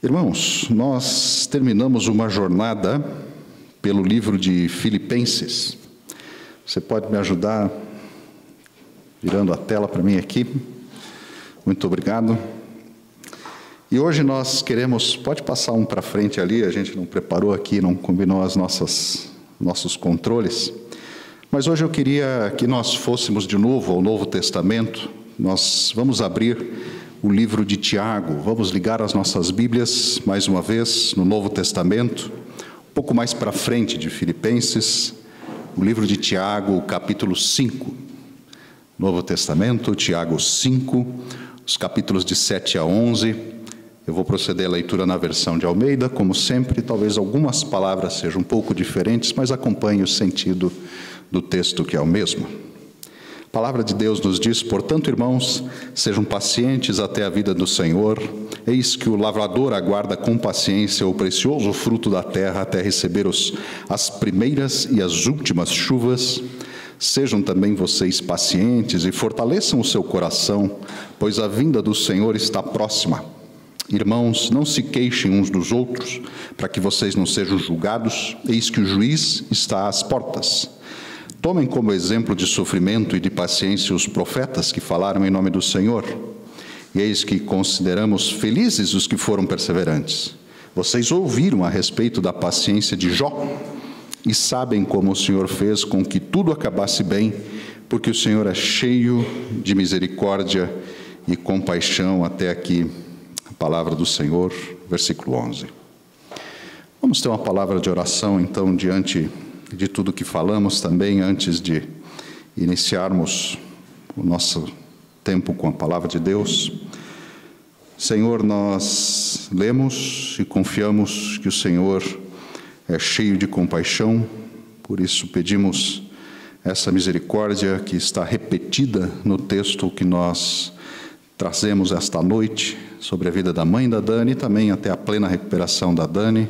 Irmãos, nós terminamos uma jornada pelo livro de Filipenses. Você pode me ajudar virando a tela para mim aqui? Muito obrigado. E hoje nós queremos, pode passar um para frente ali, a gente não preparou aqui, não combinou as nossas nossos controles. Mas hoje eu queria que nós fôssemos de novo ao Novo Testamento. Nós vamos abrir o livro de Tiago. Vamos ligar as nossas Bíblias mais uma vez no Novo Testamento, um pouco mais para frente de Filipenses, o livro de Tiago, capítulo 5. Novo Testamento, Tiago 5, os capítulos de 7 a 11. Eu vou proceder à leitura na versão de Almeida, como sempre, talvez algumas palavras sejam um pouco diferentes, mas acompanhe o sentido do texto que é o mesmo. A palavra de Deus nos diz, portanto, irmãos, sejam pacientes até a vida do Senhor. Eis que o lavrador aguarda com paciência o precioso fruto da terra até receber os, as primeiras e as últimas chuvas. Sejam também vocês pacientes e fortaleçam o seu coração, pois a vinda do Senhor está próxima. Irmãos, não se queixem uns dos outros, para que vocês não sejam julgados, eis que o juiz está às portas. Tomem como exemplo de sofrimento e de paciência os profetas que falaram em nome do Senhor. E eis que consideramos felizes os que foram perseverantes. Vocês ouviram a respeito da paciência de Jó e sabem como o Senhor fez com que tudo acabasse bem, porque o Senhor é cheio de misericórdia e compaixão. Até aqui, a palavra do Senhor, versículo 11. Vamos ter uma palavra de oração, então, diante de tudo que falamos também antes de iniciarmos o nosso tempo com a palavra de Deus. Senhor, nós lemos e confiamos que o Senhor é cheio de compaixão, por isso pedimos essa misericórdia que está repetida no texto que nós trazemos esta noite sobre a vida da mãe da Dani também até a plena recuperação da Dani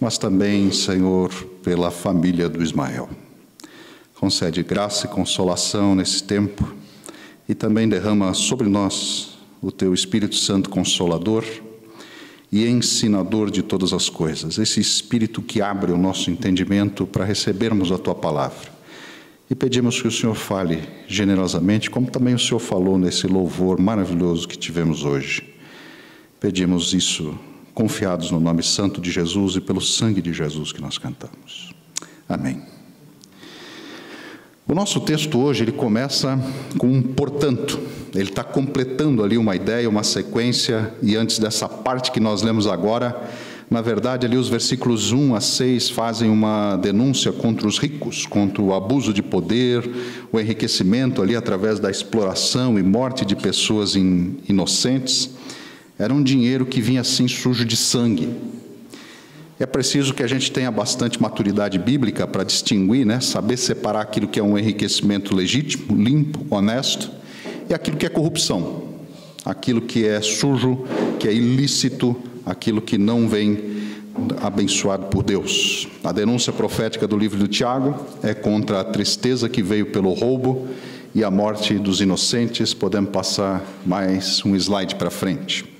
mas também, Senhor, pela família do Ismael. Concede graça e consolação nesse tempo e também derrama sobre nós o teu Espírito Santo Consolador e ensinador de todas as coisas, esse Espírito que abre o nosso entendimento para recebermos a tua palavra. E pedimos que o Senhor fale generosamente, como também o Senhor falou nesse louvor maravilhoso que tivemos hoje. Pedimos isso confiados no nome santo de Jesus e pelo sangue de Jesus que nós cantamos. Amém. O nosso texto hoje ele começa com um portanto. Ele está completando ali uma ideia, uma sequência, e antes dessa parte que nós lemos agora, na verdade, ali os versículos 1 a 6 fazem uma denúncia contra os ricos, contra o abuso de poder, o enriquecimento ali através da exploração e morte de pessoas inocentes. Era um dinheiro que vinha assim sujo de sangue. É preciso que a gente tenha bastante maturidade bíblica para distinguir, né? saber separar aquilo que é um enriquecimento legítimo, limpo, honesto, e aquilo que é corrupção, aquilo que é sujo, que é ilícito, aquilo que não vem abençoado por Deus. A denúncia profética do livro do Tiago é contra a tristeza que veio pelo roubo e a morte dos inocentes. Podemos passar mais um slide para frente.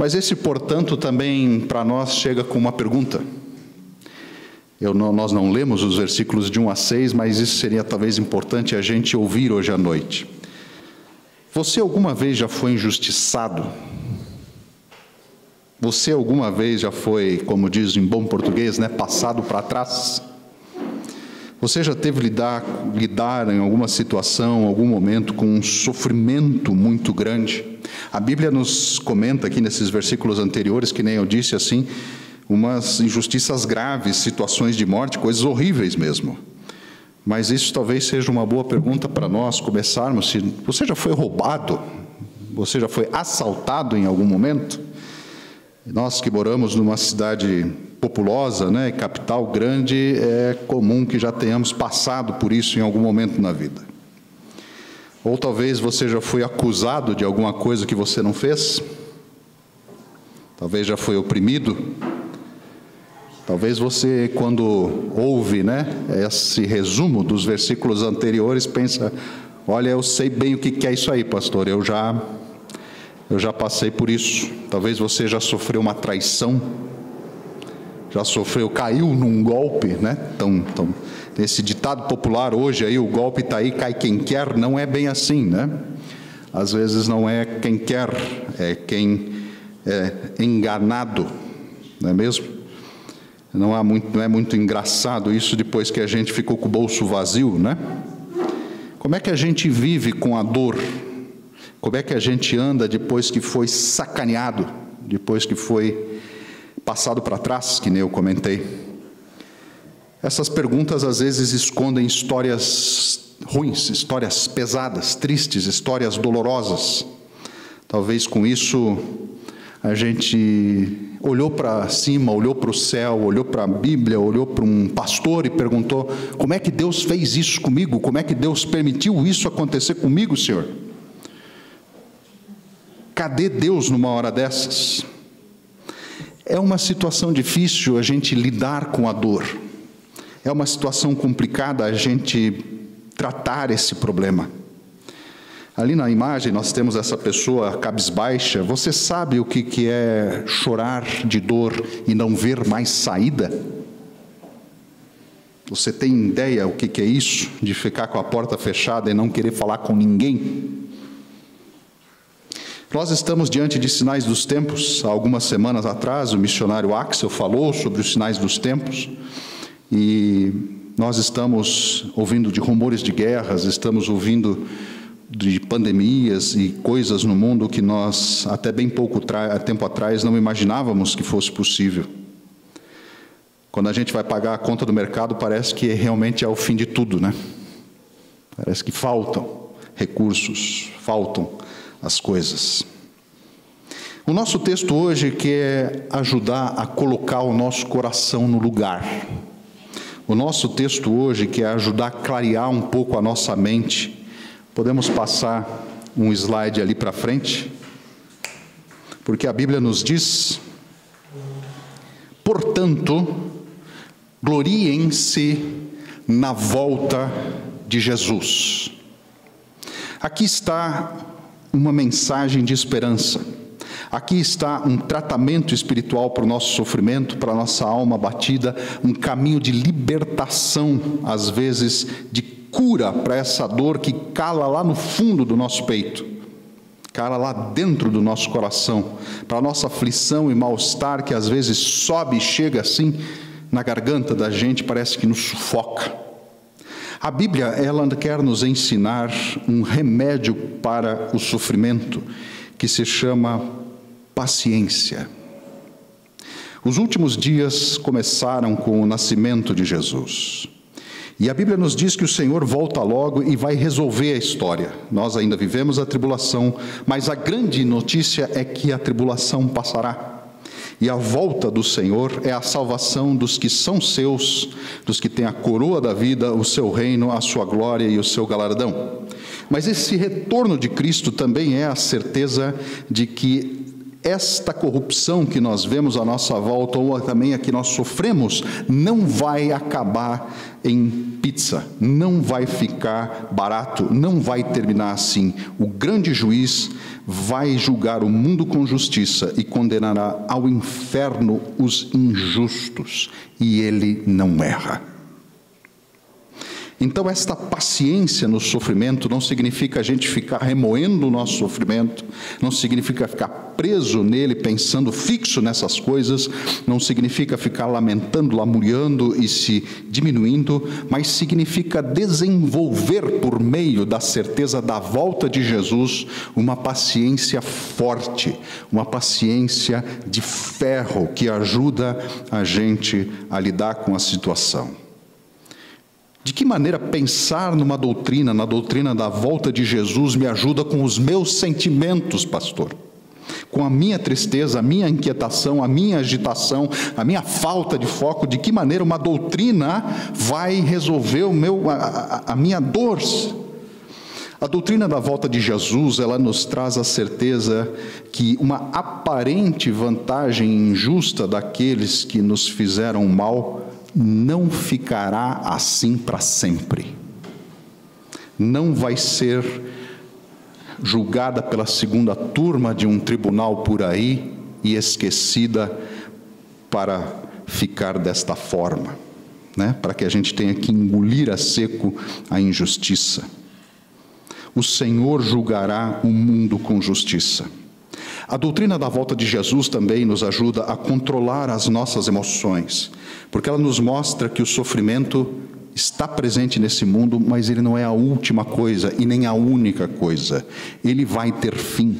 Mas esse, portanto, também para nós chega com uma pergunta. Não, nós não lemos os versículos de 1 a 6, mas isso seria talvez importante a gente ouvir hoje à noite. Você alguma vez já foi injustiçado? Você alguma vez já foi, como diz em bom português, né, passado para trás? Você já teve lidar, lidar em alguma situação, algum momento, com um sofrimento muito grande? A Bíblia nos comenta aqui nesses versículos anteriores, que nem eu disse assim, umas injustiças graves, situações de morte, coisas horríveis mesmo. Mas isso talvez seja uma boa pergunta para nós começarmos. Se você já foi roubado? Você já foi assaltado em algum momento? Nós que moramos numa cidade populosa, né, capital grande, é comum que já tenhamos passado por isso em algum momento na vida. Ou talvez você já foi acusado de alguma coisa que você não fez. Talvez já foi oprimido. Talvez você, quando ouve né, esse resumo dos versículos anteriores, pensa: olha, eu sei bem o que é isso aí, pastor. Eu já Eu já passei por isso. Talvez você já sofreu uma traição, já sofreu, caiu num golpe, né? Tão, tão, esse ditado popular hoje aí, o golpe está aí, cai quem quer, não é bem assim, né? Às vezes não é quem quer, é quem é enganado, não é mesmo? Não, muito, não é muito engraçado isso depois que a gente ficou com o bolso vazio, né? Como é que a gente vive com a dor? Como é que a gente anda depois que foi sacaneado, depois que foi passado para trás, que nem eu comentei? Essas perguntas às vezes escondem histórias ruins, histórias pesadas, tristes, histórias dolorosas. Talvez com isso a gente olhou para cima, olhou para o céu, olhou para a Bíblia, olhou para um pastor e perguntou: como é que Deus fez isso comigo? Como é que Deus permitiu isso acontecer comigo, Senhor? Cadê Deus numa hora dessas? É uma situação difícil a gente lidar com a dor. É uma situação complicada a gente tratar esse problema. Ali na imagem nós temos essa pessoa cabisbaixa. Você sabe o que, que é chorar de dor e não ver mais saída? Você tem ideia o que, que é isso? De ficar com a porta fechada e não querer falar com ninguém? Nós estamos diante de sinais dos tempos. Há algumas semanas atrás, o missionário Axel falou sobre os sinais dos tempos. E nós estamos ouvindo de rumores de guerras, estamos ouvindo de pandemias e coisas no mundo que nós, até bem pouco tempo atrás, não imaginávamos que fosse possível. Quando a gente vai pagar a conta do mercado, parece que realmente é o fim de tudo, né? Parece que faltam recursos, faltam as coisas. O nosso texto hoje quer ajudar a colocar o nosso coração no lugar. O nosso texto hoje quer ajudar a clarear um pouco a nossa mente Podemos passar um slide ali para frente? Porque a Bíblia nos diz: portanto, gloriem-se na volta de Jesus. Aqui está uma mensagem de esperança. Aqui está um tratamento espiritual para o nosso sofrimento, para a nossa alma batida, um caminho de libertação, às vezes, de cura para essa dor que cala lá no fundo do nosso peito, cala lá dentro do nosso coração, para a nossa aflição e mal-estar que às vezes sobe e chega assim na garganta da gente, parece que nos sufoca. A Bíblia, ela quer nos ensinar um remédio para o sofrimento que se chama paciência. Os últimos dias começaram com o nascimento de Jesus. E a Bíblia nos diz que o Senhor volta logo e vai resolver a história. Nós ainda vivemos a tribulação, mas a grande notícia é que a tribulação passará. E a volta do Senhor é a salvação dos que são seus, dos que têm a coroa da vida, o seu reino, a sua glória e o seu galardão. Mas esse retorno de Cristo também é a certeza de que esta corrupção que nós vemos à nossa volta, ou também a que nós sofremos, não vai acabar em pizza, não vai ficar barato, não vai terminar assim. O grande juiz vai julgar o mundo com justiça e condenará ao inferno os injustos, e ele não erra. Então, esta paciência no sofrimento não significa a gente ficar remoendo o nosso sofrimento, não significa ficar preso nele, pensando fixo nessas coisas, não significa ficar lamentando, lamuriando e se diminuindo, mas significa desenvolver por meio da certeza da volta de Jesus uma paciência forte, uma paciência de ferro que ajuda a gente a lidar com a situação. De que maneira pensar numa doutrina, na doutrina da volta de Jesus, me ajuda com os meus sentimentos, pastor? Com a minha tristeza, a minha inquietação, a minha agitação, a minha falta de foco, de que maneira uma doutrina vai resolver o meu, a, a, minha dor? A doutrina da volta de Jesus, ela nos traz a certeza que uma aparente vantagem injusta daqueles que nos fizeram mal não ficará assim para sempre. Não vai ser julgada pela segunda turma de um tribunal por aí e esquecida para ficar desta forma, né? para que a gente tenha que engolir a seco a injustiça. O Senhor julgará o mundo com justiça. A doutrina da volta de Jesus também nos ajuda a controlar as nossas emoções, porque ela nos mostra que o sofrimento está presente nesse mundo, mas ele não é a última coisa e nem a única coisa. Ele vai ter fim.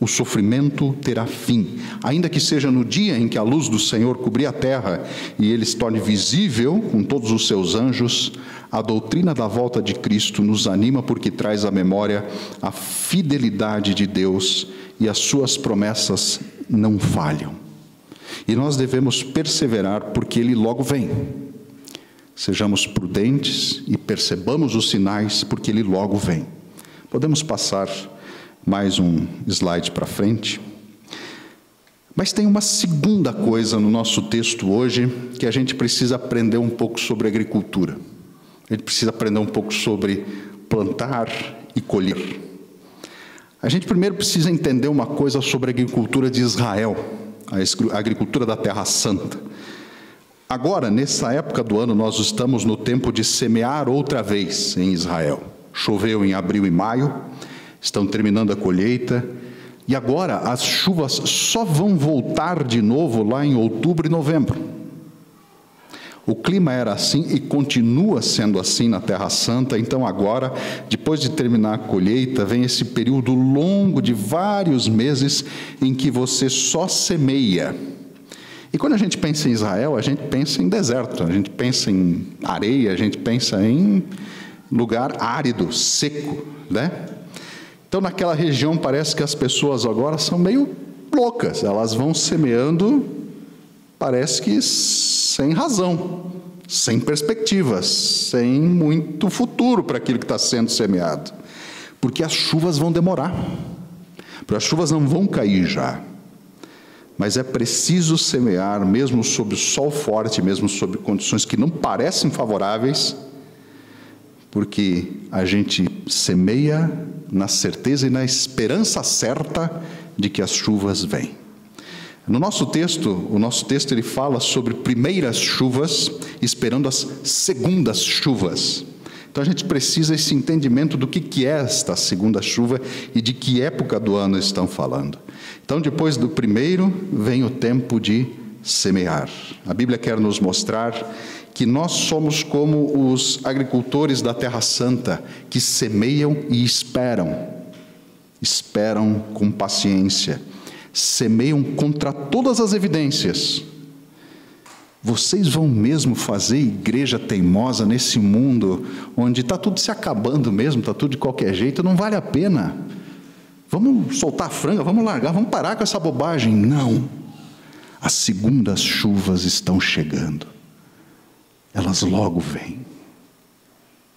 O sofrimento terá fim, ainda que seja no dia em que a luz do Senhor cobrir a terra e ele se torne visível com todos os seus anjos, a doutrina da volta de Cristo nos anima porque traz à memória a fidelidade de Deus e as suas promessas não falham. E nós devemos perseverar porque ele logo vem. Sejamos prudentes e percebamos os sinais porque ele logo vem. Podemos passar mais um slide para frente. Mas tem uma segunda coisa no nosso texto hoje que a gente precisa aprender um pouco sobre agricultura. A gente precisa aprender um pouco sobre plantar e colher. A gente primeiro precisa entender uma coisa sobre a agricultura de Israel, a agricultura da Terra Santa. Agora, nessa época do ano, nós estamos no tempo de semear outra vez em Israel. Choveu em abril e maio, estão terminando a colheita, e agora as chuvas só vão voltar de novo lá em outubro e novembro. O clima era assim e continua sendo assim na Terra Santa, então agora, depois de terminar a colheita, vem esse período longo de vários meses em que você só semeia. E quando a gente pensa em Israel, a gente pensa em deserto, a gente pensa em areia, a gente pensa em lugar árido, seco, né? Então naquela região parece que as pessoas agora são meio loucas, elas vão semeando, parece que sem razão, sem perspectivas, sem muito futuro para aquilo que está sendo semeado, porque as chuvas vão demorar, porque as chuvas não vão cair já. Mas é preciso semear, mesmo sob sol forte, mesmo sob condições que não parecem favoráveis, porque a gente semeia na certeza e na esperança certa de que as chuvas vêm. No nosso texto, o nosso texto ele fala sobre primeiras chuvas, esperando as segundas chuvas. Então a gente precisa esse entendimento do que, que é esta segunda chuva e de que época do ano estão falando. Então, depois do primeiro, vem o tempo de semear. A Bíblia quer nos mostrar que nós somos como os agricultores da Terra Santa, que semeiam e esperam. Esperam com paciência semeiam contra todas as evidências. Vocês vão mesmo fazer igreja teimosa nesse mundo onde está tudo se acabando mesmo, está tudo de qualquer jeito, não vale a pena. Vamos soltar a franga, vamos largar, vamos parar com essa bobagem. Não. As segundas chuvas estão chegando. Elas logo vêm.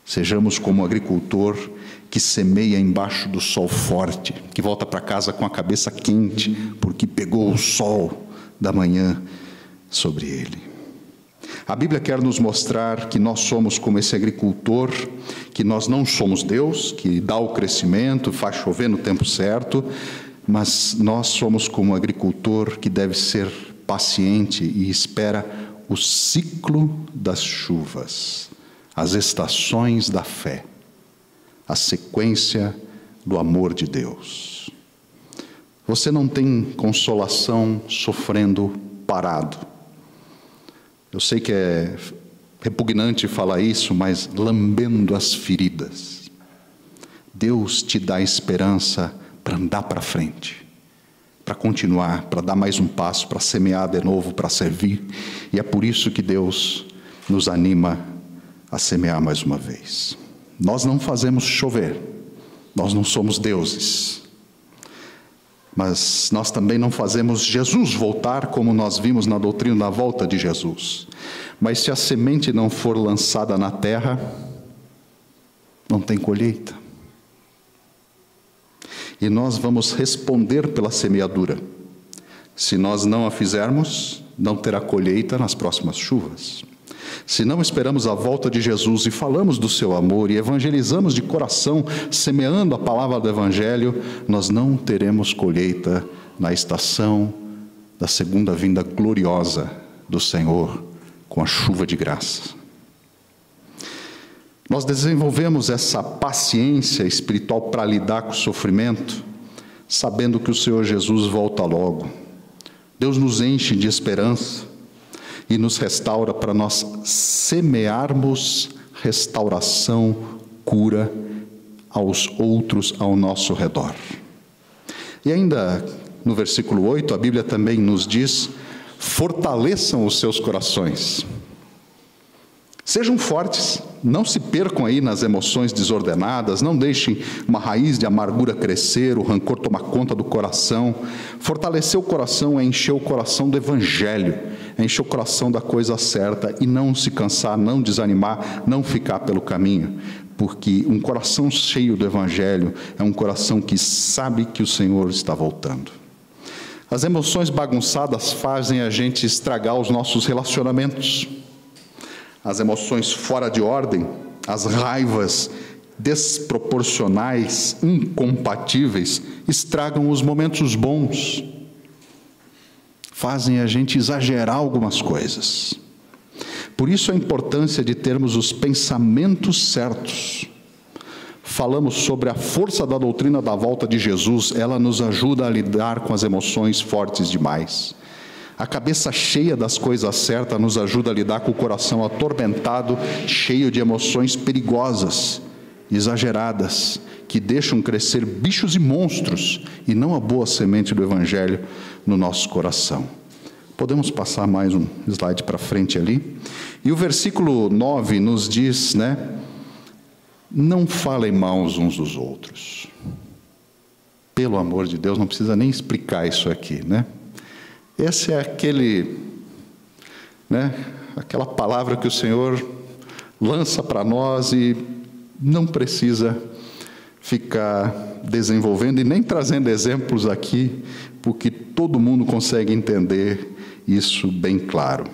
Sejamos como o agricultor que semeia embaixo do sol forte, que volta para casa com a cabeça quente, porque pegou o sol da manhã sobre ele. A Bíblia quer nos mostrar que nós somos como esse agricultor, que nós não somos Deus, que dá o crescimento, faz chover no tempo certo, mas nós somos como um agricultor que deve ser paciente e espera o ciclo das chuvas as estações da fé, a sequência do amor de Deus. Você não tem consolação sofrendo parado. Eu sei que é repugnante falar isso, mas lambendo as feridas. Deus te dá esperança para andar para frente, para continuar, para dar mais um passo, para semear de novo, para servir. E é por isso que Deus nos anima a semear mais uma vez. Nós não fazemos chover, nós não somos deuses, mas nós também não fazemos Jesus voltar como nós vimos na doutrina da volta de Jesus. Mas se a semente não for lançada na terra, não tem colheita. E nós vamos responder pela semeadura. Se nós não a fizermos, não terá colheita nas próximas chuvas. Se não esperamos a volta de Jesus e falamos do seu amor e evangelizamos de coração, semeando a palavra do Evangelho, nós não teremos colheita na estação da segunda vinda gloriosa do Senhor com a chuva de graça. Nós desenvolvemos essa paciência espiritual para lidar com o sofrimento, sabendo que o Senhor Jesus volta logo. Deus nos enche de esperança e nos restaura para nós semearmos restauração, cura aos outros ao nosso redor. E ainda no versículo 8, a Bíblia também nos diz: fortaleçam os seus corações. Sejam fortes, não se percam aí nas emoções desordenadas, não deixem uma raiz de amargura crescer, o rancor tomar conta do coração. Fortalecer o coração é encher o coração do Evangelho, encher o coração da coisa certa e não se cansar, não desanimar, não ficar pelo caminho, porque um coração cheio do Evangelho é um coração que sabe que o Senhor está voltando. As emoções bagunçadas fazem a gente estragar os nossos relacionamentos. As emoções fora de ordem, as raivas desproporcionais, incompatíveis, estragam os momentos bons, fazem a gente exagerar algumas coisas. Por isso a importância de termos os pensamentos certos. Falamos sobre a força da doutrina da volta de Jesus, ela nos ajuda a lidar com as emoções fortes demais. A cabeça cheia das coisas certas nos ajuda a lidar com o coração atormentado, cheio de emoções perigosas, exageradas, que deixam crescer bichos e monstros e não a boa semente do Evangelho no nosso coração. Podemos passar mais um slide para frente ali. E o versículo 9 nos diz, né? Não falem mal uns dos outros. Pelo amor de Deus, não precisa nem explicar isso aqui, né? Esse é aquele, né, aquela palavra que o Senhor lança para nós e não precisa ficar desenvolvendo e nem trazendo exemplos aqui, porque todo mundo consegue entender isso bem claro.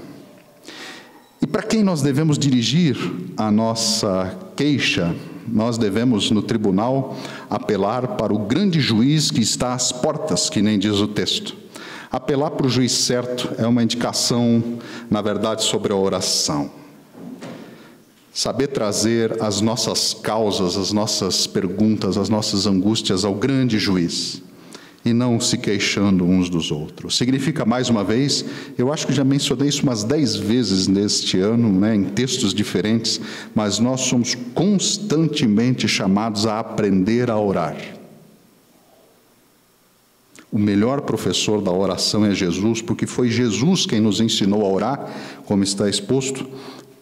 E para quem nós devemos dirigir a nossa queixa, nós devemos no tribunal apelar para o grande juiz que está às portas, que nem diz o texto. Apelar para o juiz certo é uma indicação, na verdade, sobre a oração. Saber trazer as nossas causas, as nossas perguntas, as nossas angústias ao grande juiz e não se queixando uns dos outros. Significa, mais uma vez, eu acho que já mencionei isso umas dez vezes neste ano, né, em textos diferentes, mas nós somos constantemente chamados a aprender a orar. O melhor professor da oração é Jesus, porque foi Jesus quem nos ensinou a orar, como está exposto.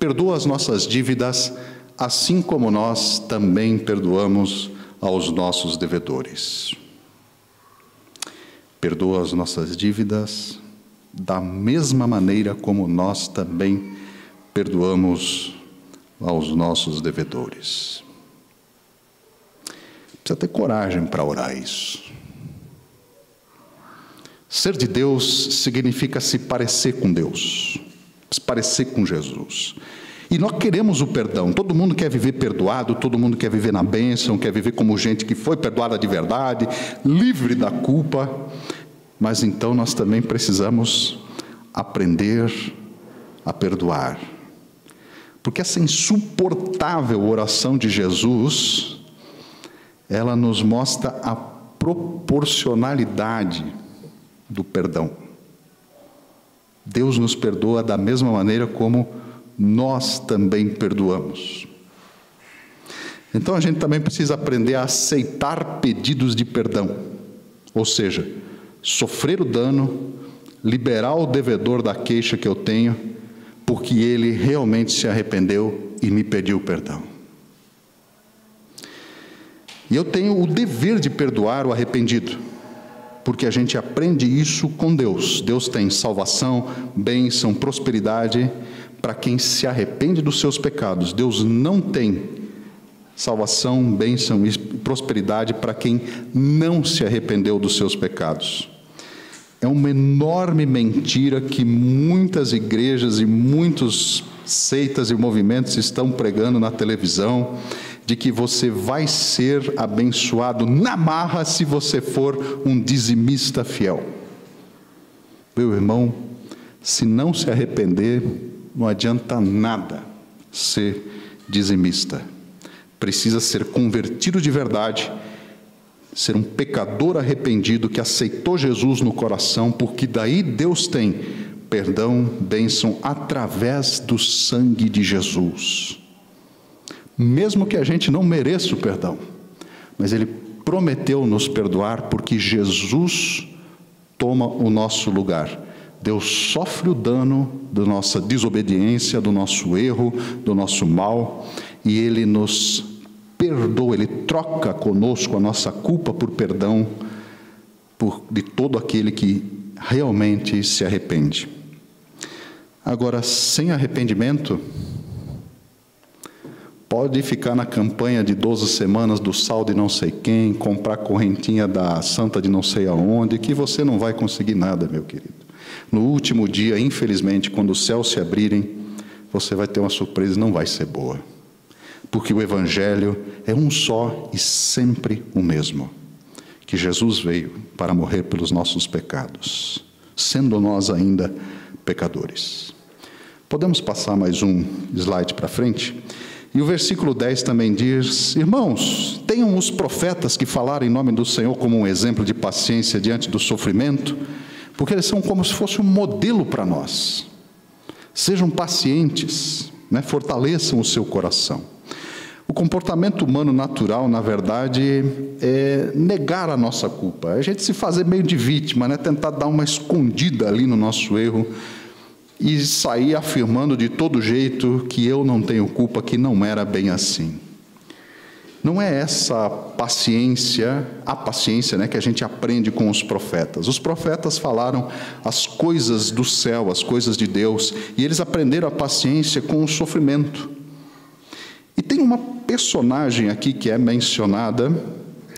Perdoa as nossas dívidas, assim como nós também perdoamos aos nossos devedores. Perdoa as nossas dívidas da mesma maneira como nós também perdoamos aos nossos devedores. Precisa ter coragem para orar isso. Ser de Deus significa se parecer com Deus, parecer com Jesus. E nós queremos o perdão. Todo mundo quer viver perdoado, todo mundo quer viver na bênção, quer viver como gente que foi perdoada de verdade, livre da culpa. Mas então nós também precisamos aprender a perdoar. Porque essa insuportável oração de Jesus, ela nos mostra a proporcionalidade do perdão. Deus nos perdoa da mesma maneira como nós também perdoamos. Então a gente também precisa aprender a aceitar pedidos de perdão, ou seja, sofrer o dano, liberar o devedor da queixa que eu tenho, porque ele realmente se arrependeu e me pediu perdão. E eu tenho o dever de perdoar o arrependido porque a gente aprende isso com Deus. Deus tem salvação, bênção, prosperidade para quem se arrepende dos seus pecados. Deus não tem salvação, bênção e prosperidade para quem não se arrependeu dos seus pecados. É uma enorme mentira que muitas igrejas e muitos seitas e movimentos estão pregando na televisão de que você vai ser abençoado na marra se você for um dizimista fiel. Meu irmão, se não se arrepender, não adianta nada ser dizimista. Precisa ser convertido de verdade, ser um pecador arrependido que aceitou Jesus no coração, porque daí Deus tem perdão, bênção através do sangue de Jesus. Mesmo que a gente não mereça o perdão, mas Ele prometeu nos perdoar porque Jesus toma o nosso lugar. Deus sofre o dano da nossa desobediência, do nosso erro, do nosso mal, e Ele nos perdoa, Ele troca conosco a nossa culpa por perdão por, de todo aquele que realmente se arrepende. Agora, sem arrependimento, pode ficar na campanha de 12 semanas do sal de não sei quem, comprar correntinha da santa de não sei aonde, que você não vai conseguir nada, meu querido. No último dia, infelizmente, quando os céus se abrirem, você vai ter uma surpresa, não vai ser boa. Porque o Evangelho é um só e sempre o mesmo. Que Jesus veio para morrer pelos nossos pecados, sendo nós ainda pecadores. Podemos passar mais um slide para frente? E o versículo 10 também diz: Irmãos, tenham os profetas que falaram em nome do Senhor como um exemplo de paciência diante do sofrimento, porque eles são como se fosse um modelo para nós. Sejam pacientes, né? fortaleçam o seu coração. O comportamento humano natural, na verdade, é negar a nossa culpa. A gente se fazer meio de vítima, né? tentar dar uma escondida ali no nosso erro e sair afirmando de todo jeito que eu não tenho culpa, que não era bem assim. Não é essa paciência, a paciência né, que a gente aprende com os profetas. Os profetas falaram as coisas do céu, as coisas de Deus, e eles aprenderam a paciência com o sofrimento. E tem uma personagem aqui que é mencionada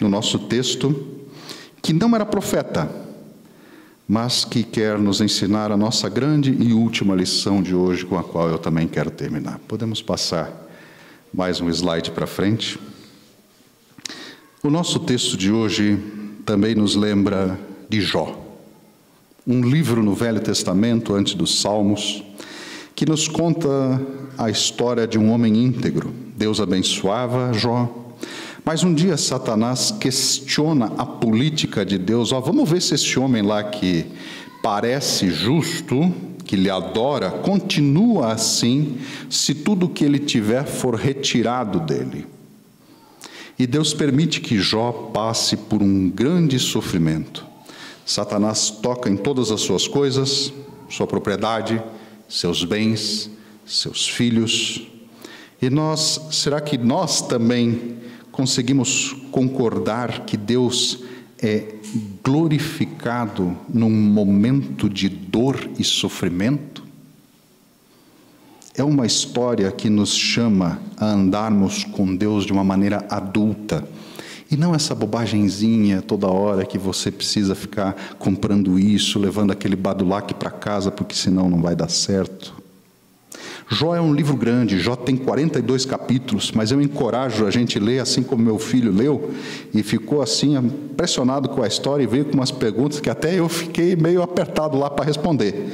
no nosso texto, que não era profeta, mas que quer nos ensinar a nossa grande e última lição de hoje, com a qual eu também quero terminar. Podemos passar mais um slide para frente. O nosso texto de hoje também nos lembra de Jó, um livro no Velho Testamento, antes dos Salmos, que nos conta a história de um homem íntegro. Deus abençoava Jó, mas um dia Satanás questiona a política de Deus. Ó, vamos ver se esse homem lá que parece justo, que lhe adora, continua assim, se tudo que ele tiver for retirado dele. E Deus permite que Jó passe por um grande sofrimento. Satanás toca em todas as suas coisas, sua propriedade, seus bens, seus filhos. E nós, será que nós também conseguimos concordar que Deus é glorificado num momento de dor e sofrimento? É uma história que nos chama a andarmos com Deus de uma maneira adulta. E não essa bobagemzinha toda hora que você precisa ficar comprando isso, levando aquele badulac para casa, porque senão não vai dar certo. Jó é um livro grande, Jó tem 42 capítulos, mas eu encorajo a gente ler assim como meu filho leu e ficou assim impressionado com a história e veio com umas perguntas que até eu fiquei meio apertado lá para responder.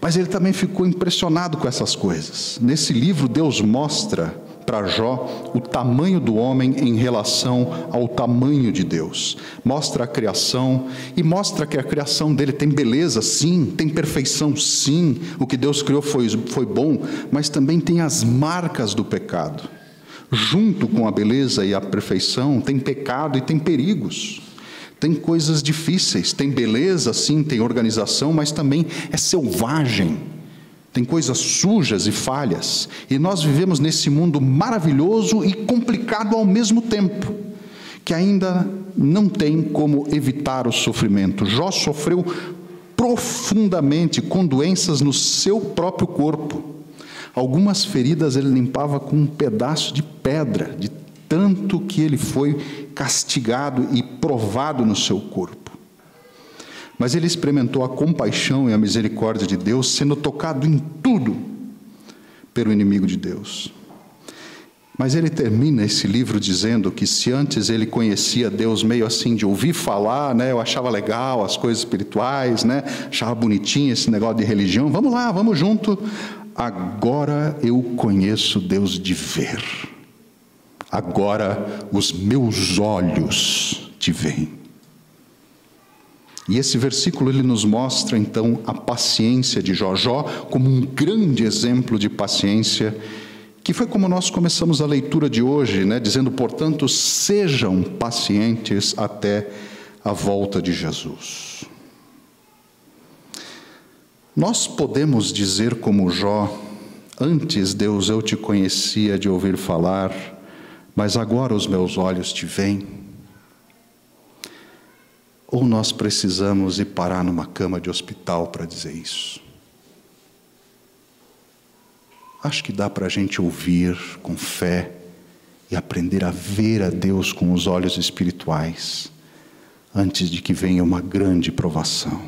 Mas ele também ficou impressionado com essas coisas. Nesse livro, Deus mostra para Jó o tamanho do homem em relação ao tamanho de Deus. Mostra a criação e mostra que a criação dele tem beleza, sim, tem perfeição, sim. O que Deus criou foi, foi bom, mas também tem as marcas do pecado. Junto com a beleza e a perfeição, tem pecado e tem perigos. Tem coisas difíceis, tem beleza, sim, tem organização, mas também é selvagem tem coisas sujas e falhas, e nós vivemos nesse mundo maravilhoso e complicado ao mesmo tempo, que ainda não tem como evitar o sofrimento. Jó sofreu profundamente com doenças no seu próprio corpo. Algumas feridas ele limpava com um pedaço de pedra, de tanto que ele foi castigado e provado no seu corpo. Mas ele experimentou a compaixão e a misericórdia de Deus, sendo tocado em tudo, pelo inimigo de Deus. Mas ele termina esse livro dizendo que se antes ele conhecia Deus meio assim de ouvir falar, né, eu achava legal as coisas espirituais, né, achava bonitinho esse negócio de religião, vamos lá, vamos junto. Agora eu conheço Deus de ver. Agora os meus olhos te veem. E esse versículo ele nos mostra então a paciência de Jó, Jó como um grande exemplo de paciência que foi como nós começamos a leitura de hoje, né, dizendo, portanto, sejam pacientes até a volta de Jesus. Nós podemos dizer como Jó, antes Deus eu te conhecia de ouvir falar, mas agora os meus olhos te veem. Ou nós precisamos ir parar numa cama de hospital para dizer isso? Acho que dá para a gente ouvir com fé e aprender a ver a Deus com os olhos espirituais, antes de que venha uma grande provação.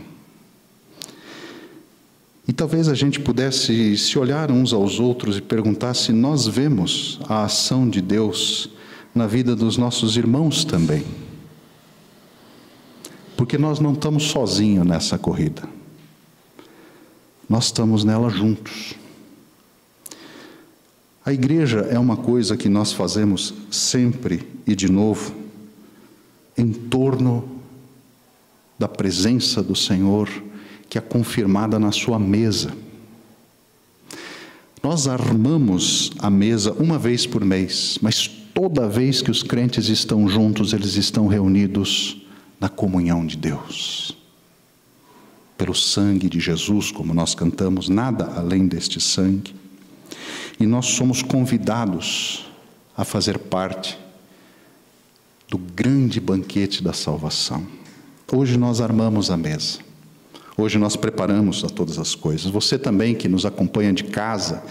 E talvez a gente pudesse se olhar uns aos outros e perguntar se nós vemos a ação de Deus na vida dos nossos irmãos também. Porque nós não estamos sozinhos nessa corrida, nós estamos nela juntos. A igreja é uma coisa que nós fazemos sempre e de novo em torno da presença do Senhor que é confirmada na sua mesa. Nós armamos a mesa uma vez por mês, mas toda vez que os crentes estão juntos, eles estão reunidos na comunhão de Deus. Pelo sangue de Jesus, como nós cantamos, nada além deste sangue e nós somos convidados a fazer parte do grande banquete da salvação. Hoje nós armamos a mesa. Hoje nós preparamos a todas as coisas. Você também que nos acompanha de casa,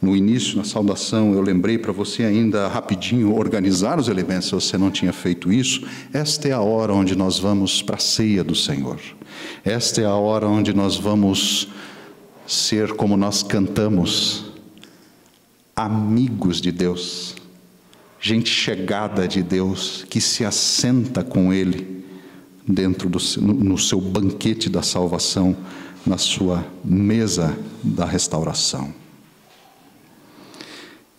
no início, na saudação, eu lembrei para você ainda rapidinho organizar os elementos, se você não tinha feito isso. Esta é a hora onde nós vamos para a ceia do Senhor. Esta é a hora onde nós vamos ser como nós cantamos amigos de Deus, gente chegada de Deus, que se assenta com Ele dentro do no seu banquete da salvação, na sua mesa da restauração.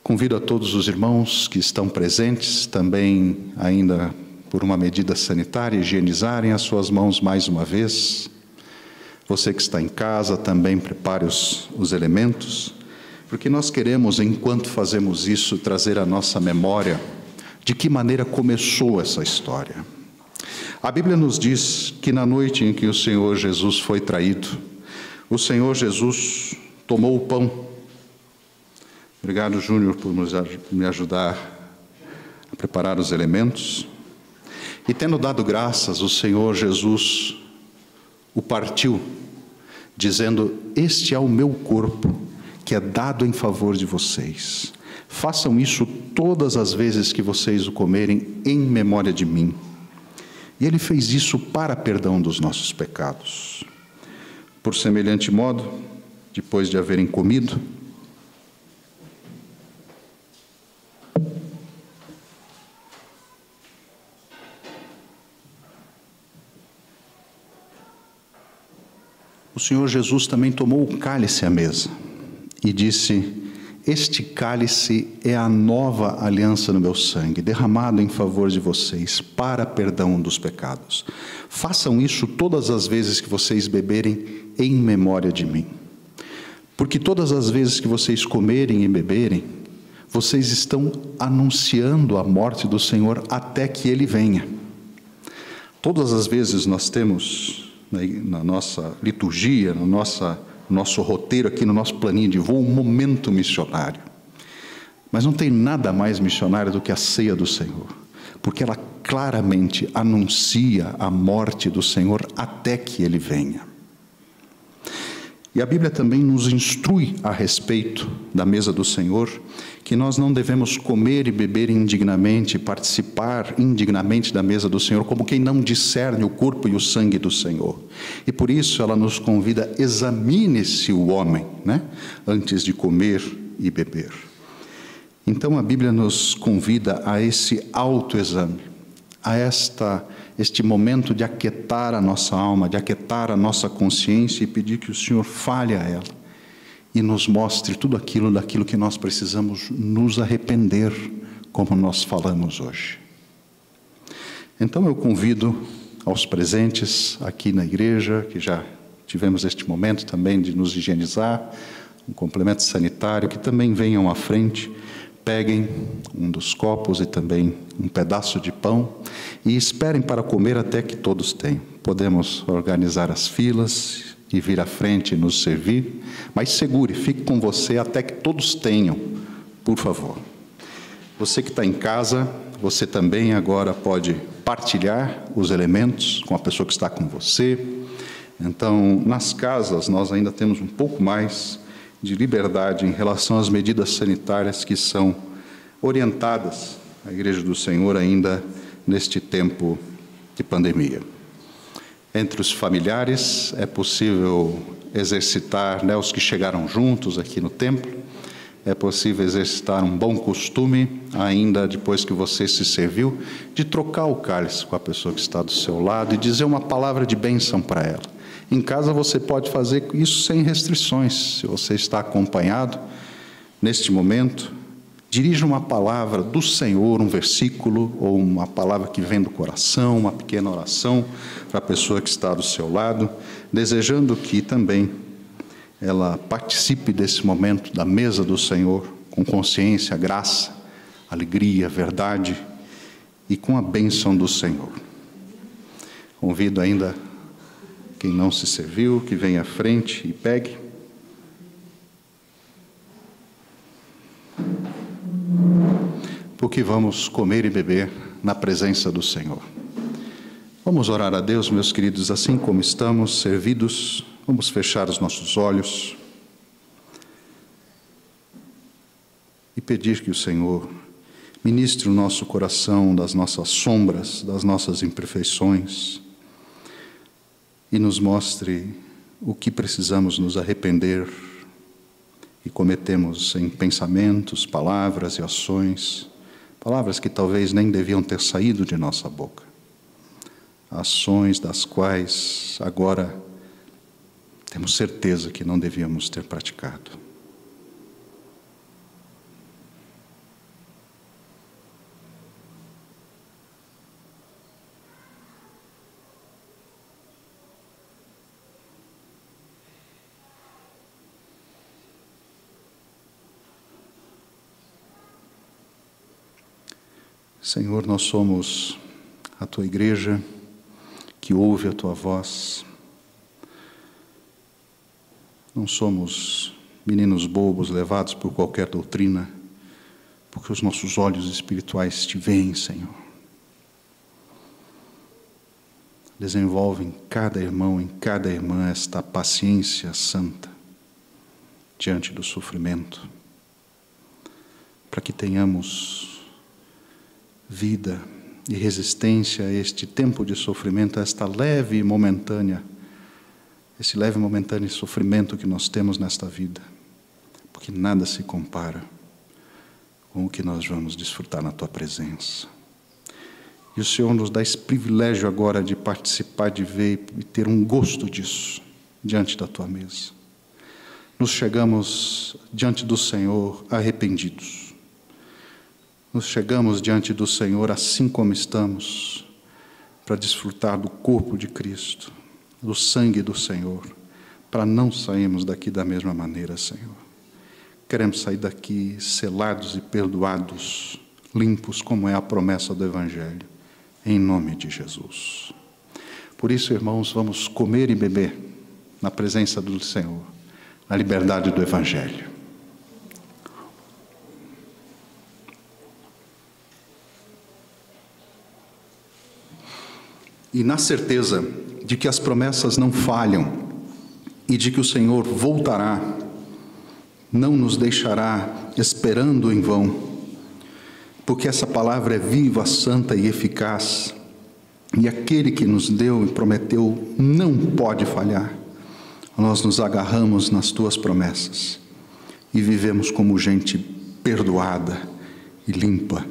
Convido a todos os irmãos que estão presentes, também ainda por uma medida sanitária, higienizarem as suas mãos mais uma vez. Você que está em casa também prepare os, os elementos porque nós queremos, enquanto fazemos isso, trazer à nossa memória de que maneira começou essa história. A Bíblia nos diz que na noite em que o Senhor Jesus foi traído, o Senhor Jesus tomou o pão. Obrigado, Júnior, por me ajudar a preparar os elementos. E tendo dado graças, o Senhor Jesus o partiu, dizendo: Este é o meu corpo que é dado em favor de vocês. Façam isso todas as vezes que vocês o comerem em memória de mim. E ele fez isso para perdão dos nossos pecados. Por semelhante modo, depois de haverem comido, Senhor Jesus também tomou o cálice à mesa e disse: Este cálice é a nova aliança no meu sangue, derramado em favor de vocês, para perdão dos pecados. Façam isso todas as vezes que vocês beberem em memória de mim. Porque todas as vezes que vocês comerem e beberem, vocês estão anunciando a morte do Senhor até que ele venha. Todas as vezes nós temos na nossa liturgia, na nossa nosso roteiro aqui no nosso planinho de voo, um momento missionário. Mas não tem nada mais missionário do que a ceia do Senhor, porque ela claramente anuncia a morte do Senhor até que ele venha. E a Bíblia também nos instrui a respeito da mesa do Senhor, que nós não devemos comer e beber indignamente, participar indignamente da mesa do Senhor, como quem não discerne o corpo e o sangue do Senhor. E por isso ela nos convida, examine-se o homem, né? antes de comer e beber. Então a Bíblia nos convida a esse autoexame, a esta este momento de aquietar a nossa alma, de aquietar a nossa consciência e pedir que o Senhor fale a ela e nos mostre tudo aquilo daquilo que nós precisamos nos arrepender, como nós falamos hoje. Então eu convido aos presentes aqui na igreja, que já tivemos este momento também de nos higienizar, um complemento sanitário, que também venham à frente, peguem um dos copos e também um pedaço de pão e esperem para comer até que todos tenham. Podemos organizar as filas e vir à frente e nos servir, mas segure, fique com você até que todos tenham, por favor. Você que está em casa, você também agora pode partilhar os elementos com a pessoa que está com você. Então, nas casas, nós ainda temos um pouco mais de liberdade em relação às medidas sanitárias que são orientadas à Igreja do Senhor ainda neste tempo de pandemia. Entre os familiares é possível exercitar, né, os que chegaram juntos aqui no templo, é possível exercitar um bom costume, ainda depois que você se serviu, de trocar o cálice com a pessoa que está do seu lado e dizer uma palavra de bênção para ela. Em casa você pode fazer isso sem restrições. Se você está acompanhado, neste momento, dirija uma palavra do Senhor, um versículo ou uma palavra que vem do coração, uma pequena oração para a pessoa que está do seu lado, desejando que também ela participe desse momento da mesa do Senhor com consciência, graça, alegria, verdade e com a bênção do Senhor. Convido ainda quem não se serviu, que venha à frente e pegue. Porque vamos comer e beber na presença do Senhor. Vamos orar a Deus, meus queridos, assim como estamos servidos, vamos fechar os nossos olhos e pedir que o Senhor ministre o nosso coração das nossas sombras, das nossas imperfeições e nos mostre o que precisamos nos arrepender e cometemos em pensamentos, palavras e ações, palavras que talvez nem deviam ter saído de nossa boca, ações das quais agora temos certeza que não devíamos ter praticado. Senhor, nós somos a tua igreja que ouve a tua voz. Não somos meninos bobos levados por qualquer doutrina, porque os nossos olhos espirituais te veem, Senhor. Desenvolve em cada irmão, em cada irmã, esta paciência santa diante do sofrimento, para que tenhamos vida e resistência a este tempo de sofrimento, a esta leve e momentânea, esse leve e momentâneo sofrimento que nós temos nesta vida, porque nada se compara com o que nós vamos desfrutar na tua presença. E o Senhor nos dá esse privilégio agora de participar, de ver e ter um gosto disso diante da tua mesa. Nos chegamos diante do Senhor arrependidos nos chegamos diante do Senhor assim como estamos, para desfrutar do corpo de Cristo, do sangue do Senhor, para não sairmos daqui da mesma maneira, Senhor. Queremos sair daqui selados e perdoados, limpos, como é a promessa do Evangelho, em nome de Jesus. Por isso, irmãos, vamos comer e beber na presença do Senhor, na liberdade do Evangelho. E na certeza de que as promessas não falham e de que o Senhor voltará, não nos deixará esperando em vão, porque essa palavra é viva, santa e eficaz, e aquele que nos deu e prometeu não pode falhar. Nós nos agarramos nas tuas promessas e vivemos como gente perdoada e limpa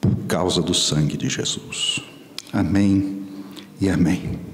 por causa do sangue de Jesus. Amém e amém.